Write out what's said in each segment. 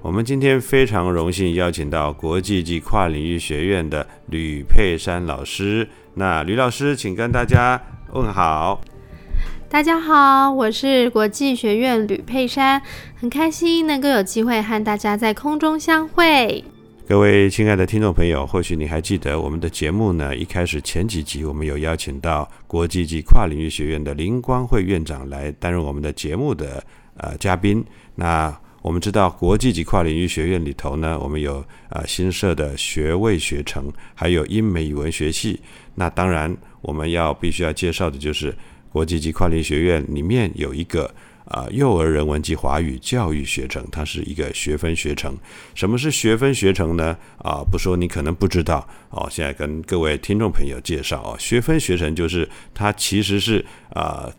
我们今天非常荣幸邀请到国际及跨领域学院的吕佩珊老师。那吕老师，请跟大家问好。大家好，我是国际学院吕佩珊，很开心能够有机会和大家在空中相会。各位亲爱的听众朋友，或许你还记得我们的节目呢？一开始前几集我们有邀请到国际及跨领域学院的林光慧院长来担任我们的节目的呃嘉宾。那我们知道国际级跨领域学院里头呢，我们有呃新设的学位学程，还有英美语文学系。那当然，我们要必须要介绍的就是国际级跨领域学院里面有一个啊幼儿人文及华语教育学程，它是一个学分学程。什么是学分学程呢？啊，不说你可能不知道哦。现在跟各位听众朋友介绍哦，学分学程就是它其实是啊。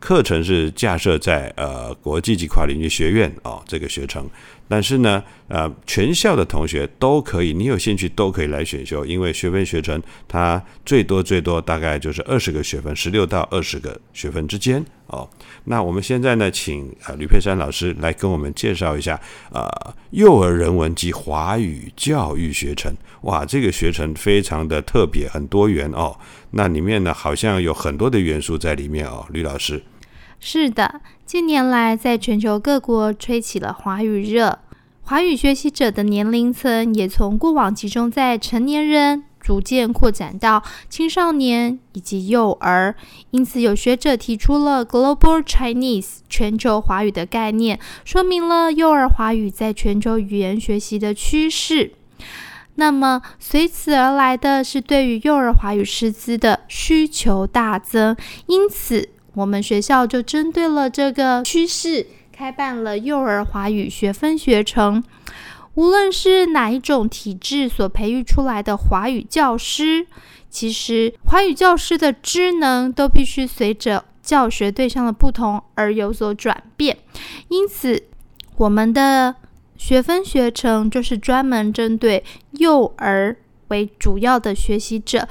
课程是架设在呃国际级跨领域学院哦这个学程，但是呢呃全校的同学都可以，你有兴趣都可以来选修，因为学分学程它最多最多大概就是二十个学分，十六到二十个学分之间哦。那我们现在呢，请呃吕佩珊老师来跟我们介绍一下呃幼儿人文及华语教育学程。哇，这个学程非常的特别，很多元哦。那里面呢，好像有很多的元素在里面哦。吕老师，是的，近年来在全球各国吹起了华语热，华语学习者的年龄层也从过往集中在成年人，逐渐扩展到青少年以及幼儿。因此，有学者提出了 Global Chinese 全球华语的概念，说明了幼儿华语在全球语言学习的趋势。那么随此而来的是对于幼儿华语师资的需求大增，因此我们学校就针对了这个趋势，开办了幼儿华语学分学程。无论是哪一种体制所培育出来的华语教师，其实华语教师的职能都必须随着教学对象的不同而有所转变。因此，我们的。学分学程就是专门针对幼儿为主要的学习者。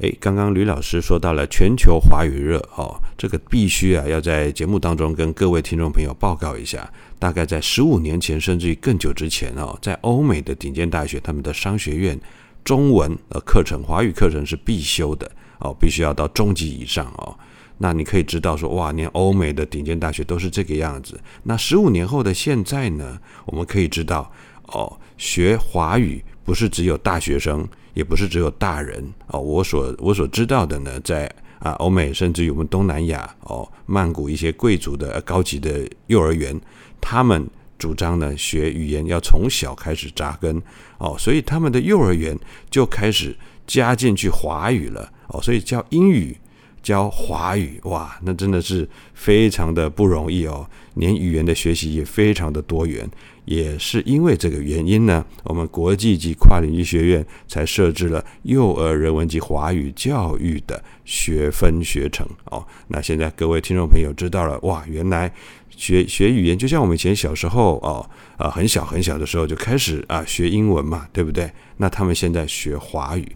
诶，刚刚吕老师说到了全球华语热哦，这个必须啊要在节目当中跟各位听众朋友报告一下。大概在十五年前，甚至于更久之前哦，在欧美的顶尖大学，他们的商学院中文呃课程、华语课程是必修的哦，必须要到中级以上哦。那你可以知道说，哇，连欧美的顶尖大学都是这个样子。那十五年后的现在呢？我们可以知道，哦，学华语不是只有大学生，也不是只有大人哦。我所我所知道的呢，在啊欧美，甚至于我们东南亚哦，曼谷一些贵族的高级的幼儿园，他们主张呢，学语言要从小开始扎根哦，所以他们的幼儿园就开始加进去华语了哦，所以叫英语。教华语哇，那真的是非常的不容易哦。连语言的学习也非常的多元，也是因为这个原因呢，我们国际级跨领域学院才设置了幼儿人文及华语教育的学分学程哦。那现在各位听众朋友知道了哇，原来学学语言，就像我们以前小时候哦，啊，很小很小的时候就开始啊学英文嘛，对不对？那他们现在学华语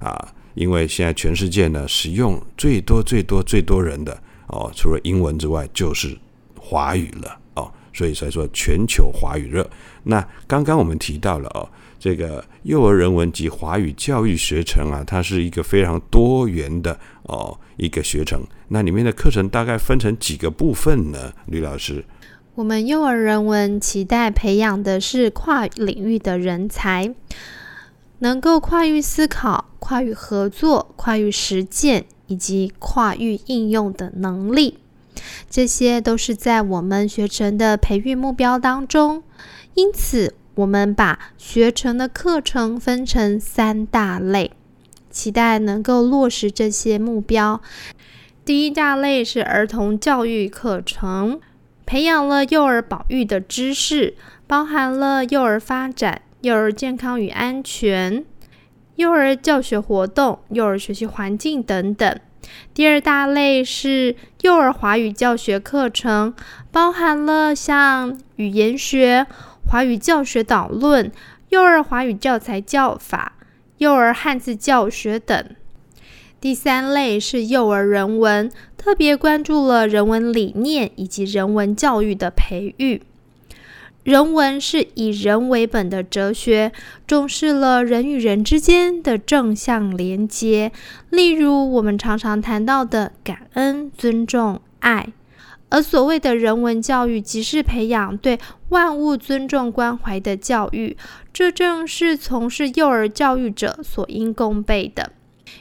啊，因为现在全世界呢使用最多最多最多人的哦，除了英文之外就是华语了哦，所以才说全球华语热。那刚刚我们提到了哦。这个幼儿人文及华语教育学程啊，它是一个非常多元的哦一个学程。那里面的课程大概分成几个部分呢？吕老师，我们幼儿人文期待培养的是跨领域的人才，能够跨域思考、跨域合作、跨域实践以及跨域应用的能力。这些都是在我们学程的培育目标当中。因此。我们把学成的课程分成三大类，期待能够落实这些目标。第一大类是儿童教育课程，培养了幼儿保育的知识，包含了幼儿发展、幼儿健康与安全、幼儿教学活动、幼儿学习环境等等。第二大类是幼儿华语教学课程，包含了像语言学。华语教学导论、幼儿华语教材教法、幼儿汉字教学等。第三类是幼儿人文，特别关注了人文理念以及人文教育的培育。人文是以人为本的哲学，重视了人与人之间的正向连接，例如我们常常谈到的感恩、尊重、爱。而所谓的人文教育，即是培养对万物尊重关怀的教育，这正是从事幼儿教育者所应供备的。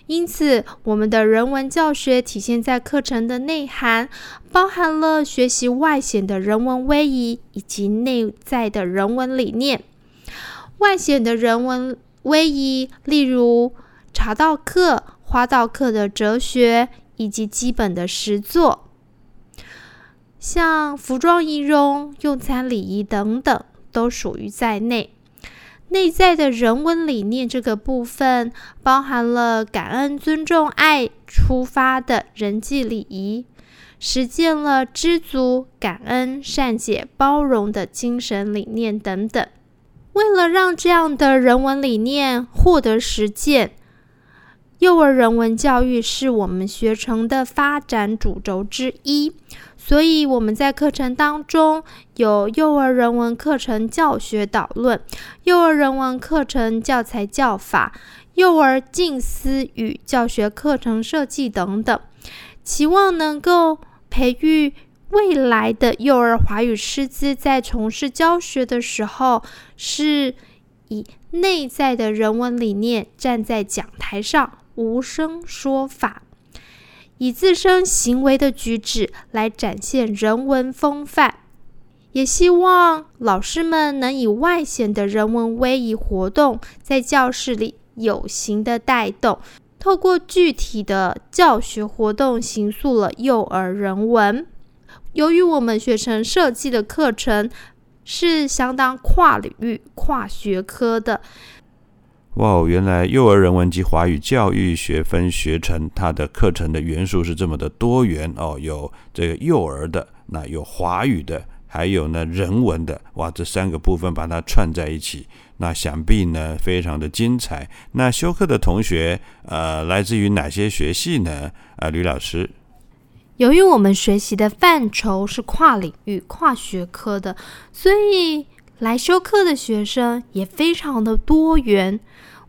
因此，我们的人文教学体现在课程的内涵，包含了学习外显的人文威仪以及内在的人文理念。外显的人文威仪，例如茶道课、花道课的哲学以及基本的实作。像服装仪容、用餐礼仪等等，都属于在内。内在的人文理念这个部分，包含了感恩、尊重、爱出发的人际礼仪，实践了知足、感恩、善解、包容的精神理念等等。为了让这样的人文理念获得实践，幼儿人文教育是我们学程的发展主轴之一。所以我们在课程当中有幼儿人文课程教学导论、幼儿人文课程教材教法、幼儿近思语教学课程设计等等，期望能够培育未来的幼儿华语师资，在从事教学的时候，是以内在的人文理念站在讲台上无声说法。以自身行为的举止来展现人文风范，也希望老师们能以外显的人文威仪活动，在教室里有形的带动，透过具体的教学活动，形塑了幼儿人文。由于我们学程设计的课程是相当跨领域、跨学科的。哇哦，原来幼儿人文及华语教育学分学程，它的课程的元素是这么的多元哦，有这个幼儿的，那有华语的，还有呢人文的，哇，这三个部分把它串在一起，那想必呢非常的精彩。那修课的同学，呃，来自于哪些学系呢？啊，吕老师，由于我们学习的范畴是跨领域、跨学科的，所以。来修课的学生也非常的多元，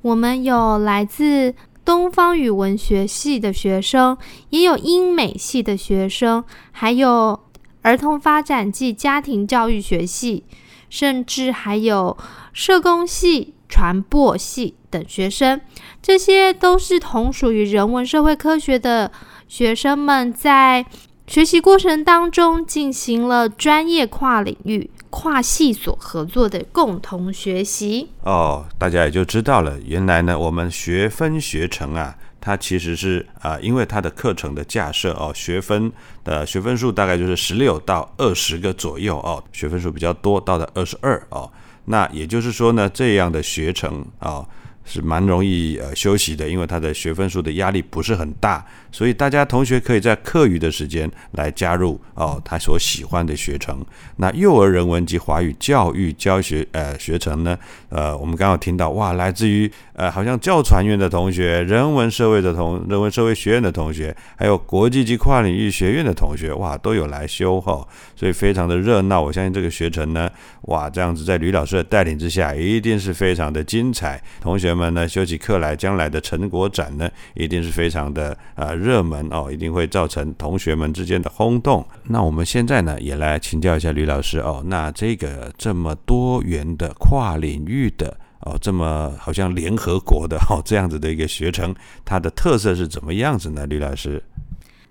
我们有来自东方语文学系的学生，也有英美系的学生，还有儿童发展暨家庭教育学系，甚至还有社工系、传播系等学生。这些都是同属于人文社会科学的学生们，在学习过程当中进行了专业跨领域。跨系所合作的共同学习哦，大家也就知道了。原来呢，我们学分学程啊，它其实是啊，因为它的课程的架设哦，学分的学分数大概就是十六到二十个左右哦，学分数比较多，到了二十二哦。那也就是说呢，这样的学程啊，是蛮容易呃休息的，因为它的学分数的压力不是很大，所以大家同学可以在课余的时间来加入哦他所喜欢的学程。那幼儿人文及华语教育教学呃学程呢，呃我们刚刚听到哇，来自于呃好像教传院的同学、人文社会的同人文社会学院的同学，还有国际级跨领域学院的同学，哇都有来修哈，所以非常的热闹。我相信这个学程呢，哇这样子在吕老师的带领之下，一定是非常的精彩，同学。们呢，修起课来，将来的成果展呢，一定是非常的呃热门哦，一定会造成同学们之间的轰动。那我们现在呢，也来请教一下吕老师哦，那这个这么多元的跨领域的哦，这么好像联合国的哦这样子的一个学程，它的特色是怎么样子呢？吕老师？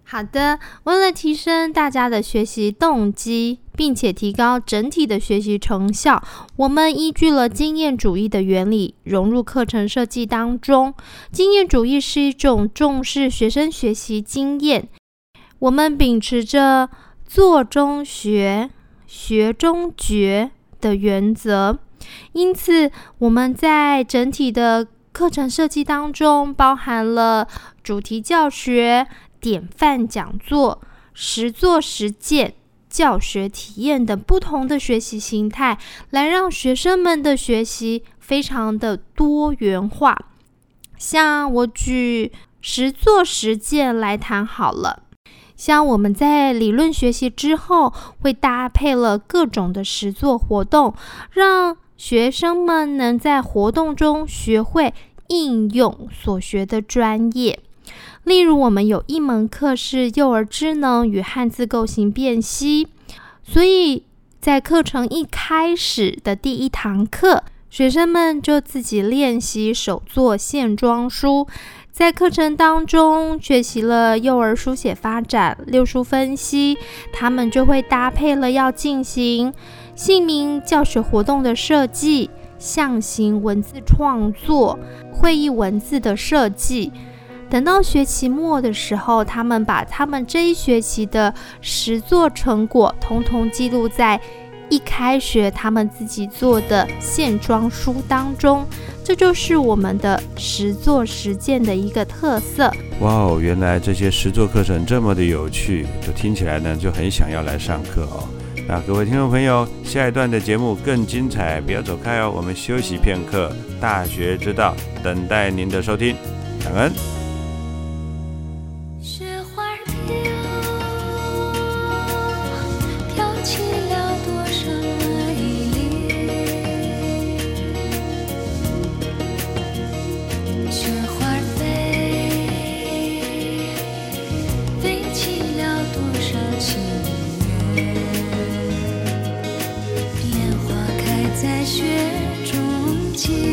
好的，为了提升大家的学习动机，并且提高整体的学习成效，我们依据了经验主义的原理融入课程设计当中。经验主义是一种重视学生学习经验，我们秉持着做中学、学中觉的原则，因此我们在整体的课程设计当中包含了主题教学。典范讲座、实作实践、教学体验等不同的学习形态，来让学生们的学习非常的多元化。像我举实作实践来谈好了，像我们在理论学习之后，会搭配了各种的实作活动，让学生们能在活动中学会应用所学的专业。例如，我们有一门课是幼儿智能与汉字构型辨析，所以在课程一开始的第一堂课，学生们就自己练习手做线装书。在课程当中学习了幼儿书写发展、六书分析，他们就会搭配了要进行姓名教学活动的设计、象形文字创作、会议文字的设计。等到学期末的时候，他们把他们这一学期的实作成果统统记录在一开学他们自己做的线装书当中。这就是我们的实作实践的一个特色。哇哦，原来这些实作课程这么的有趣，就听起来呢就很想要来上课哦。那各位听众朋友，下一段的节目更精彩，不要走开哦。我们休息片刻，大学之道等待您的收听，感恩。雪中情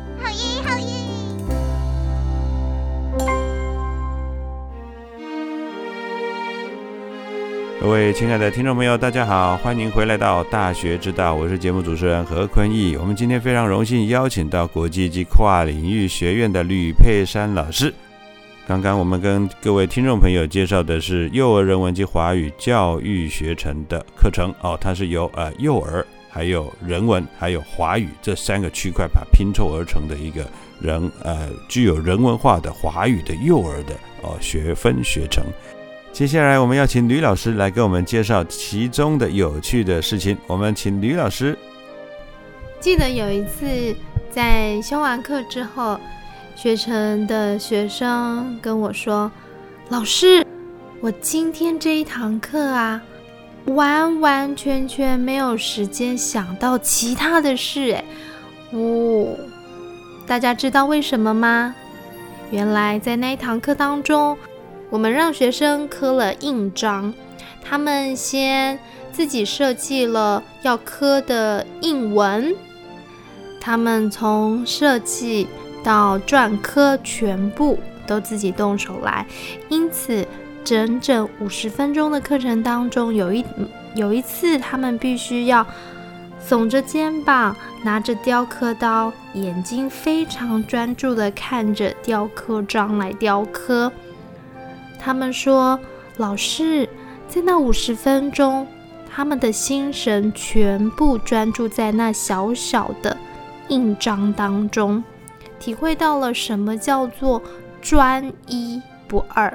各位亲爱的听众朋友，大家好，欢迎回来到《大学之道》，我是节目主持人何坤义。我们今天非常荣幸邀请到国际及跨领域学院的吕佩珊老师。刚刚我们跟各位听众朋友介绍的是幼儿人文及华语教育学程的课程哦，它是由呃幼儿、还有人文、还有华语这三个区块把拼凑而成的一个人呃具有人文化的华语的幼儿的哦学分学程。接下来我们要请吕老师来给我们介绍其中的有趣的事情。我们请吕老师。记得有一次在修完课之后，学成的学生跟我说：“老师，我今天这一堂课啊，完完全全没有时间想到其他的事。”哎，哦，大家知道为什么吗？原来在那一堂课当中。我们让学生刻了印章，他们先自己设计了要刻的印文，他们从设计到篆刻全部都自己动手来，因此整整五十分钟的课程当中，有一有一次他们必须要耸着肩膀，拿着雕刻刀，眼睛非常专注的看着雕刻章来雕刻。他们说：“老师，在那五十分钟，他们的心神全部专注在那小小的印章当中，体会到了什么叫做专一不二。”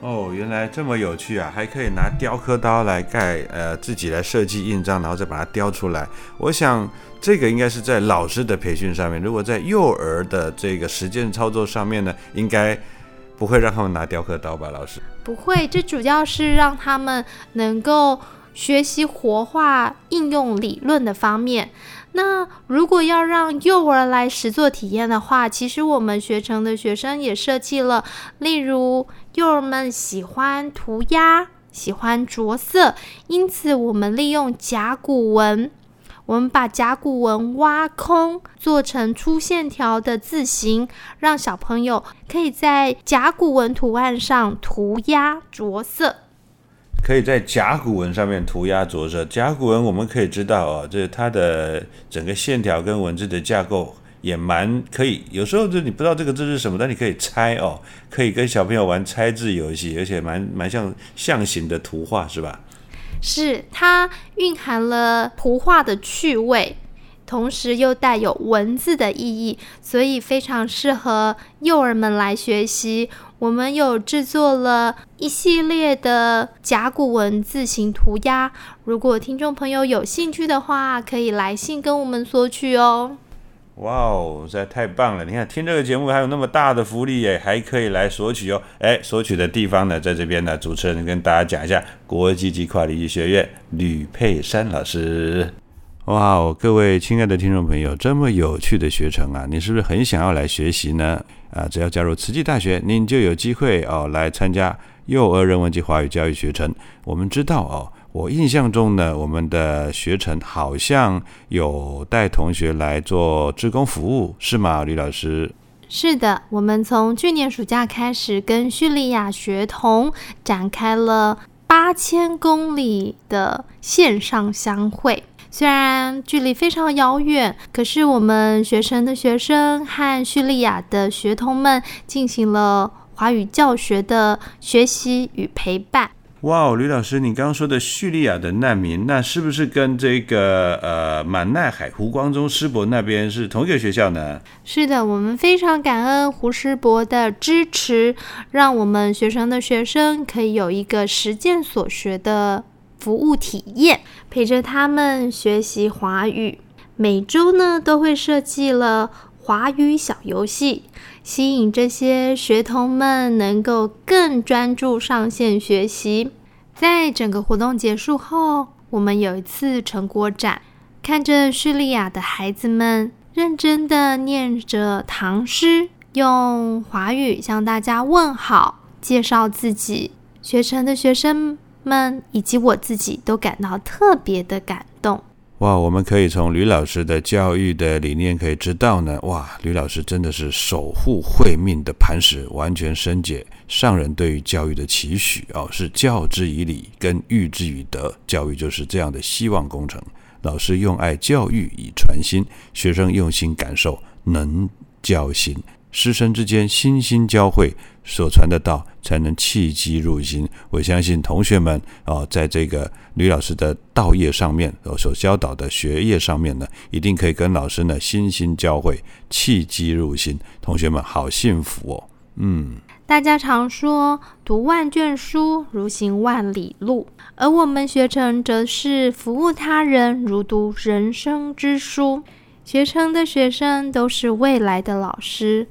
哦，原来这么有趣啊！还可以拿雕刻刀来盖，呃，自己来设计印章，然后再把它雕出来。我想这个应该是在老师的培训上面，如果在幼儿的这个实践操作上面呢，应该。不会让他们拿雕刻刀吧，老师？不会，这主要是让他们能够学习活化应用理论的方面。那如果要让幼儿来实做体验的话，其实我们学成的学生也设计了，例如幼儿们喜欢涂鸦，喜欢着色，因此我们利用甲骨文。我们把甲骨文挖空，做成粗线条的字形，让小朋友可以在甲骨文图案上涂鸦着色。可以在甲骨文上面涂鸦着色。甲骨文我们可以知道哦，这它的整个线条跟文字的架构也蛮可以。有时候就你不知道这个字是什么，但你可以猜哦，可以跟小朋友玩猜字游戏，而且蛮蛮像象形的图画，是吧？是它蕴含了图画的趣味，同时又带有文字的意义，所以非常适合幼儿们来学习。我们有制作了一系列的甲骨文字形涂鸦，如果听众朋友有兴趣的话，可以来信跟我们索取哦。哇哦，实在太棒了！你看，听这个节目还有那么大的福利耶，还可以来索取哦。哎，索取的地方呢，在这边呢，主持人跟大家讲一下，国际级跨领域学院吕佩珊老师。哇哦，各位亲爱的听众朋友，这么有趣的学程啊，你是不是很想要来学习呢？啊，只要加入慈济大学，您就有机会哦，来参加幼儿人文及华语教育学程。我们知道哦。我印象中呢，我们的学程好像有带同学来做志工服务，是吗，李老师？是的，我们从去年暑假开始，跟叙利亚学童展开了八千公里的线上相会。虽然距离非常遥远，可是我们学生的学生和叙利亚的学童们进行了华语教学的学习与陪伴。哇哦，吕老师，你刚刚说的叙利亚的难民，那是不是跟这个呃满奈海胡光中师伯那边是同一个学校呢？是的，我们非常感恩胡师伯的支持，让我们学生的学生可以有一个实践所学的服务体验，陪着他们学习华语。每周呢都会设计了华语小游戏。吸引这些学童们能够更专注上线学习。在整个活动结束后，我们有一次成果展，看着叙利亚的孩子们认真的念着唐诗，用华语向大家问好，介绍自己。学成的学生们以及我自己都感到特别的感。哇，我们可以从吕老师的教育的理念可以知道呢。哇，吕老师真的是守护慧命的磐石，完全深解上人对于教育的期许哦，是教之以礼，跟育之以德。教育就是这样的希望工程。老师用爱教育以传心，学生用心感受能教心。师生之间心心交汇，所传的道才能契机入心。我相信同学们啊，在这个吕老师的道业上面，所教导的学业上面呢，一定可以跟老师呢心心交汇，契机入心。同学们好幸福哦！嗯，大家常说读万卷书如行万里路，而我们学成则是服务他人如读人生之书。学成的学生都是未来的老师。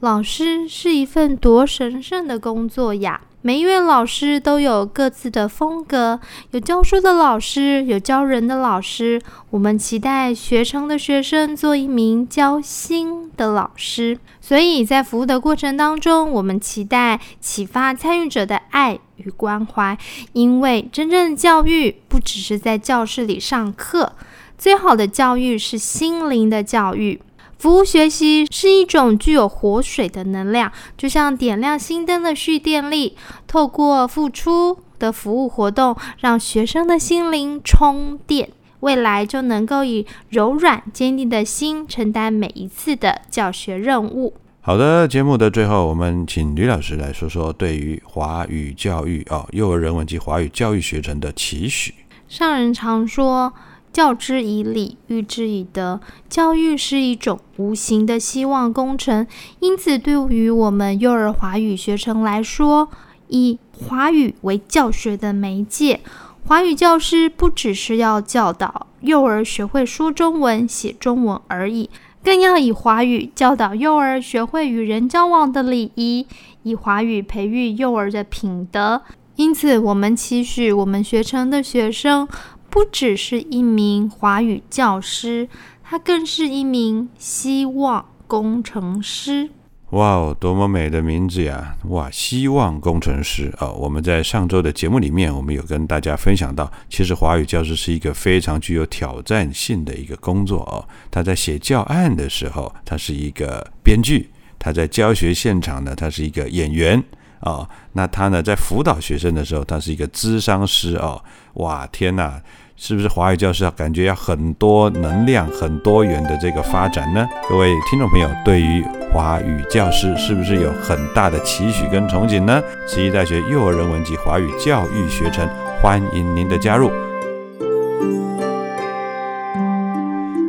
老师是一份多神圣的工作呀！每一位老师都有各自的风格，有教书的老师，有教人的老师。我们期待学成的学生做一名教心的老师。所以在服务的过程当中，我们期待启发参与者的爱与关怀，因为真正的教育不只是在教室里上课，最好的教育是心灵的教育。服务学习是一种具有活水的能量，就像点亮心灯的蓄电力。透过付出的服务活动，让学生的心灵充电，未来就能够以柔软坚定的心承担每一次的教学任务。好的，节目的最后，我们请吕老师来说说对于华语教育啊，幼儿人文及华语教育学程的期许。上人常说。教之以礼，育之以德。教育是一种无形的希望工程，因此对于我们幼儿华语学程来说，以华语为教学的媒介，华语教师不只是要教导幼儿学会说中文、写中文而已，更要以华语教导幼儿学会与人交往的礼仪，以华语培育幼儿的品德。因此，我们期许我们学程的学生。不只是一名华语教师，他更是一名希望工程师。哇哦，多么美的名字呀！哇，希望工程师啊！我们在上周的节目里面，我们有跟大家分享到，其实华语教师是一个非常具有挑战性的一个工作哦。他在写教案的时候，他是一个编剧；他在教学现场呢，他是一个演员啊。那他呢，在辅导学生的时候，他是一个咨商师哦。哇，天哪！是不是华语教师啊？感觉要很多能量、很多元的这个发展呢？各位听众朋友，对于华语教师是不是有很大的期许跟憧憬呢？慈溪大学幼儿人文及华语教育学程欢迎您的加入。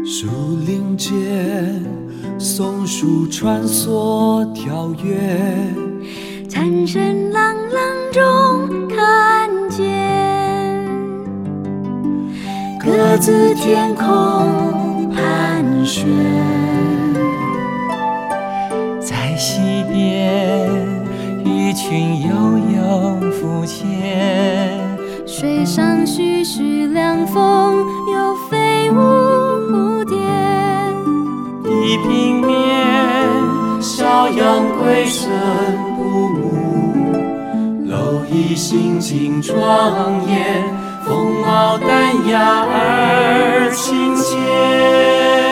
树林间，松鼠穿梭跳跃，蝉声朗朗中看见。各自天空盘旋，在溪边，鱼群悠悠浮潜。水上徐徐凉风，又飞舞蝴蝶。地平面，小羊归顺不母，蝼蚁心境庄严。容貌淡雅而亲切。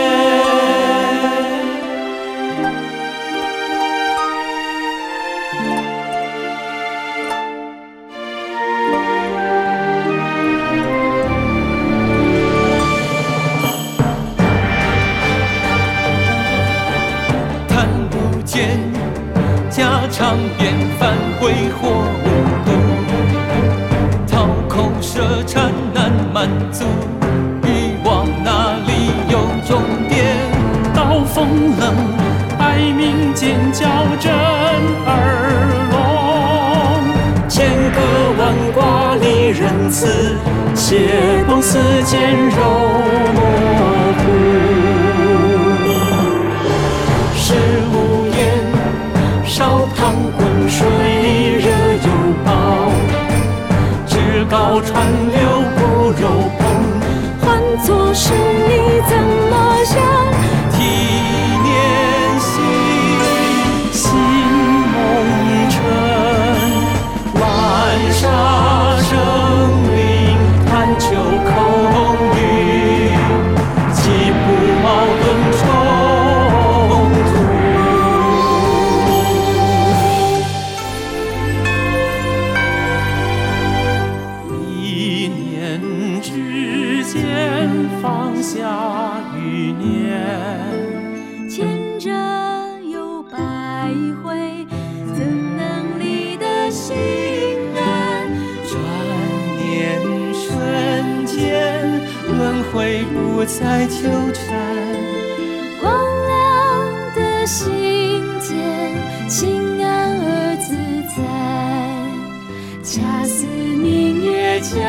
震耳聋。千歌万卦离仁慈，血光似溅肉模糊。是无言，烧汤滚水热又饱，至高川流骨肉澎，换作是你怎么？下余念。牵着又百回，怎能离得心安？转念瞬间，轮回不再纠缠。光亮的心间，清安而自在，恰似明月皎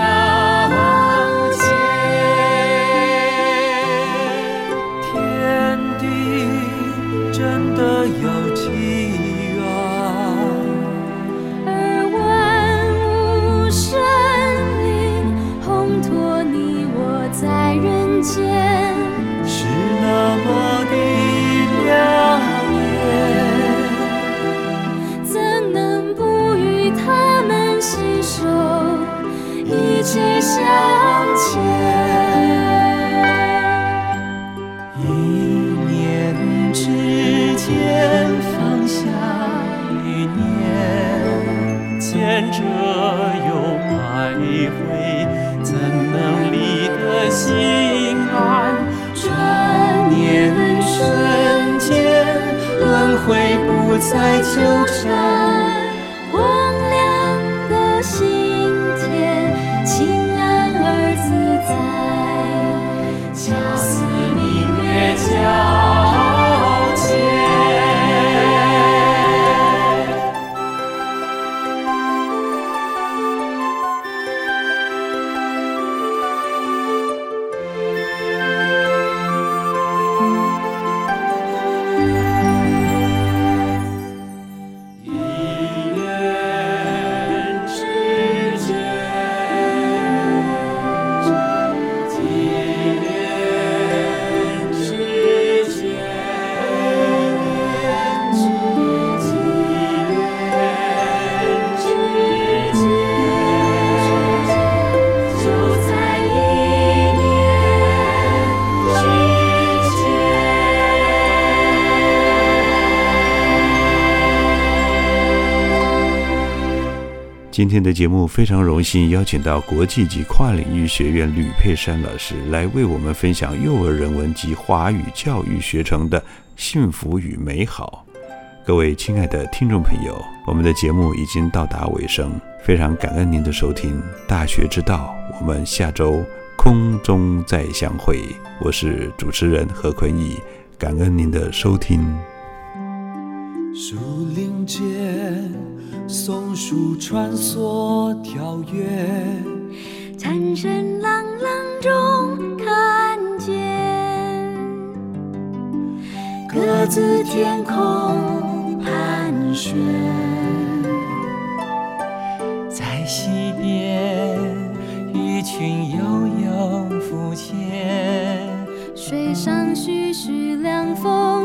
一切向前？今天的节目非常荣幸邀请到国际级跨领域学院吕佩珊老师来为我们分享幼儿人文及华语教育学程的幸福与美好。各位亲爱的听众朋友，我们的节目已经到达尾声，非常感恩您的收听。大学之道，我们下周空中再相会。我是主持人何坤义，感恩您的收听。树林间，松树穿梭跳跃，蝉声朗朗中看见，各自天空盘旋。在溪边，鱼群悠悠浮潜。水上徐徐凉风，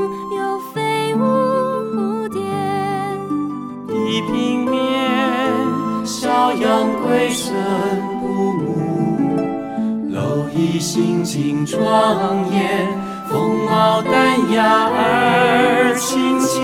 地平面，小羊归身不母，蝼蚁心境庄严，风貌淡雅而亲切